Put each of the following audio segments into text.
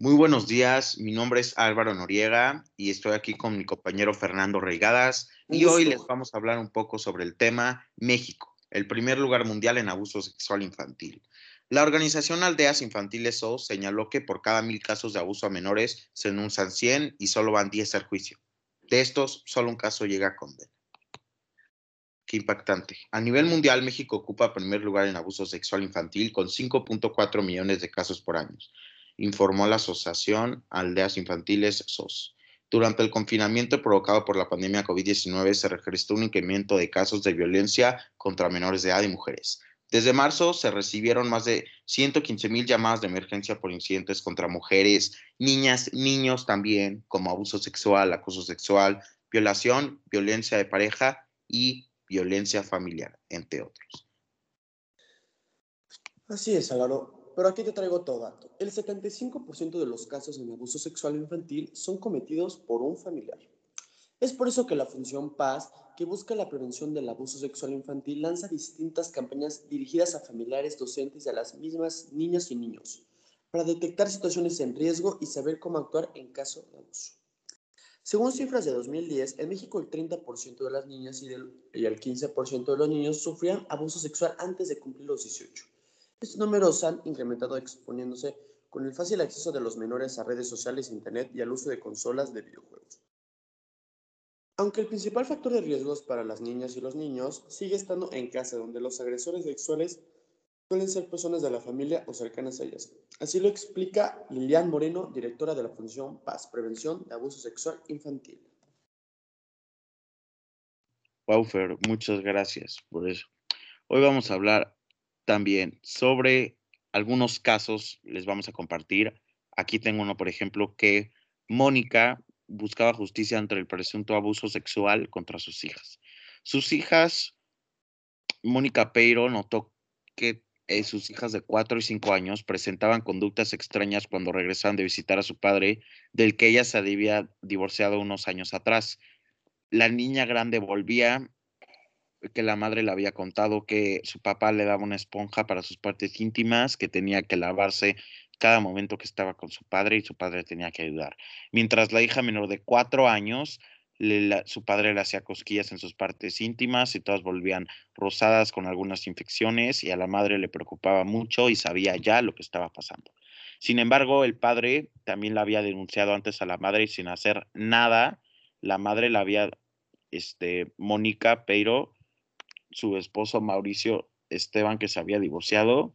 Muy buenos días, mi nombre es Álvaro Noriega y estoy aquí con mi compañero Fernando Reigadas y hoy les vamos a hablar un poco sobre el tema México, el primer lugar mundial en abuso sexual infantil. La organización Aldeas Infantiles O señaló que por cada mil casos de abuso a menores se denuncian 100 y solo van 10 al juicio. De estos, solo un caso llega a condena. Qué impactante. A nivel mundial, México ocupa primer lugar en abuso sexual infantil con 5.4 millones de casos por año informó la Asociación Aldeas Infantiles SOS. Durante el confinamiento provocado por la pandemia COVID-19 se registró un incremento de casos de violencia contra menores de edad y mujeres. Desde marzo se recibieron más de 115 mil llamadas de emergencia por incidentes contra mujeres, niñas, niños también, como abuso sexual, acoso sexual, violación, violencia de pareja y violencia familiar, entre otros. Así es, Álvaro. Pero aquí te traigo todo dato. El 75% de los casos en abuso sexual infantil son cometidos por un familiar. Es por eso que la Función Paz, que busca la prevención del abuso sexual infantil, lanza distintas campañas dirigidas a familiares, docentes y a las mismas niñas y niños, para detectar situaciones en riesgo y saber cómo actuar en caso de abuso. Según cifras de 2010, en México el 30% de las niñas y, y el 15% de los niños sufrían abuso sexual antes de cumplir los 18 estos números han incrementado exponiéndose con el fácil acceso de los menores a redes sociales, internet y al uso de consolas de videojuegos. Aunque el principal factor de riesgos para las niñas y los niños sigue estando en casa, donde los agresores sexuales suelen ser personas de la familia o cercanas a ellas. Así lo explica Lilian Moreno, directora de la Fundación Paz, Prevención de Abuso Sexual Infantil. Waufer, muchas gracias por eso. Hoy vamos a hablar también sobre algunos casos, les vamos a compartir. Aquí tengo uno, por ejemplo, que Mónica buscaba justicia ante el presunto abuso sexual contra sus hijas. Sus hijas, Mónica Peiro notó que eh, sus hijas de 4 y 5 años presentaban conductas extrañas cuando regresaban de visitar a su padre, del que ella se había divorciado unos años atrás. La niña grande volvía que la madre le había contado que su papá le daba una esponja para sus partes íntimas, que tenía que lavarse cada momento que estaba con su padre y su padre tenía que ayudar. Mientras la hija menor de cuatro años, su padre le hacía cosquillas en sus partes íntimas y todas volvían rosadas con algunas infecciones y a la madre le preocupaba mucho y sabía ya lo que estaba pasando. Sin embargo, el padre también la había denunciado antes a la madre y sin hacer nada, la madre la había, este, Mónica Peiro, su esposo Mauricio Esteban, que se había divorciado,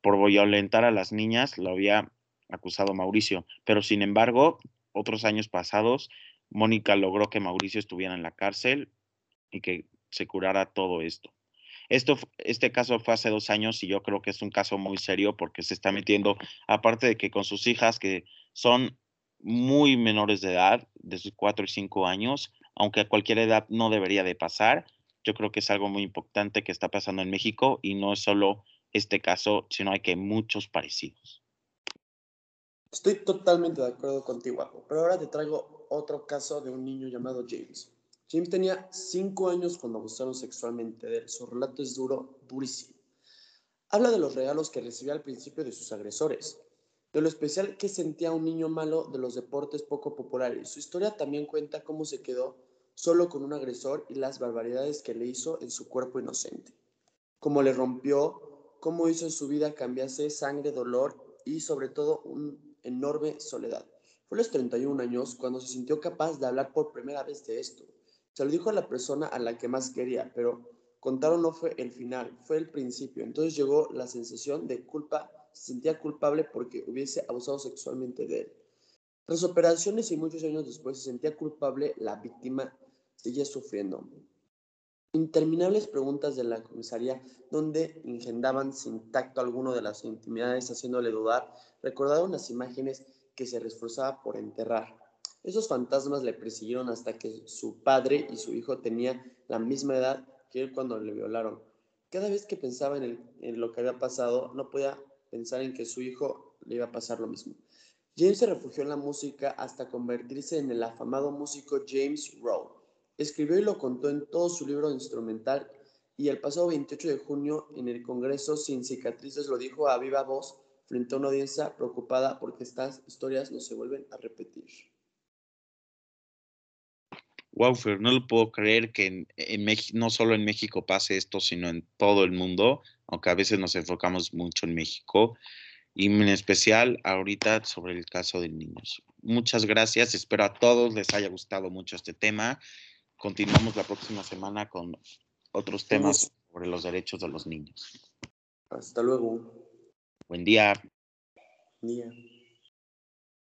por violentar a las niñas, lo había acusado Mauricio. Pero sin embargo, otros años pasados, Mónica logró que Mauricio estuviera en la cárcel y que se curara todo esto. Esto, este caso fue hace dos años y yo creo que es un caso muy serio porque se está metiendo, aparte de que con sus hijas que son muy menores de edad, de sus cuatro y cinco años, aunque a cualquier edad no debería de pasar, yo creo que es algo muy importante que está pasando en México y no es solo este caso, sino hay que muchos parecidos. Estoy totalmente de acuerdo contigo, pero ahora te traigo otro caso de un niño llamado James. James tenía cinco años cuando abusaron sexualmente de él. Su relato es duro, durísimo. Habla de los regalos que recibía al principio de sus agresores, de lo especial que sentía un niño malo de los deportes poco populares. Su historia también cuenta cómo se quedó solo con un agresor y las barbaridades que le hizo en su cuerpo inocente. Cómo le rompió, cómo hizo en su vida cambiarse sangre, dolor y sobre todo una enorme soledad. Fue a los 31 años cuando se sintió capaz de hablar por primera vez de esto. Se lo dijo a la persona a la que más quería, pero contaron no fue el final, fue el principio. Entonces llegó la sensación de culpa, se sentía culpable porque hubiese abusado sexualmente de él. Tras operaciones y muchos años después se sentía culpable, la víctima seguía sufriendo. Interminables preguntas de la comisaría, donde engendaban sin tacto alguno de las intimidades, haciéndole dudar, recordaron las imágenes que se esforzaba por enterrar. Esos fantasmas le persiguieron hasta que su padre y su hijo tenían la misma edad que él cuando le violaron. Cada vez que pensaba en, en lo que había pasado, no podía pensar en que su hijo le iba a pasar lo mismo. James se refugió en la música hasta convertirse en el afamado músico James Rowe. Escribió y lo contó en todo su libro instrumental y el pasado 28 de junio en el Congreso Sin Cicatrices lo dijo a viva voz frente a una audiencia preocupada porque estas historias no se vuelven a repetir. Wow, no lo puedo creer que en, México, no solo en México pase esto, sino en todo el mundo, aunque a veces nos enfocamos mucho en México y en especial ahorita sobre el caso de niños. Muchas gracias, espero a todos les haya gustado mucho este tema. Continuamos la próxima semana con otros temas sobre los derechos de los niños. Hasta luego. Buen día. Buen día.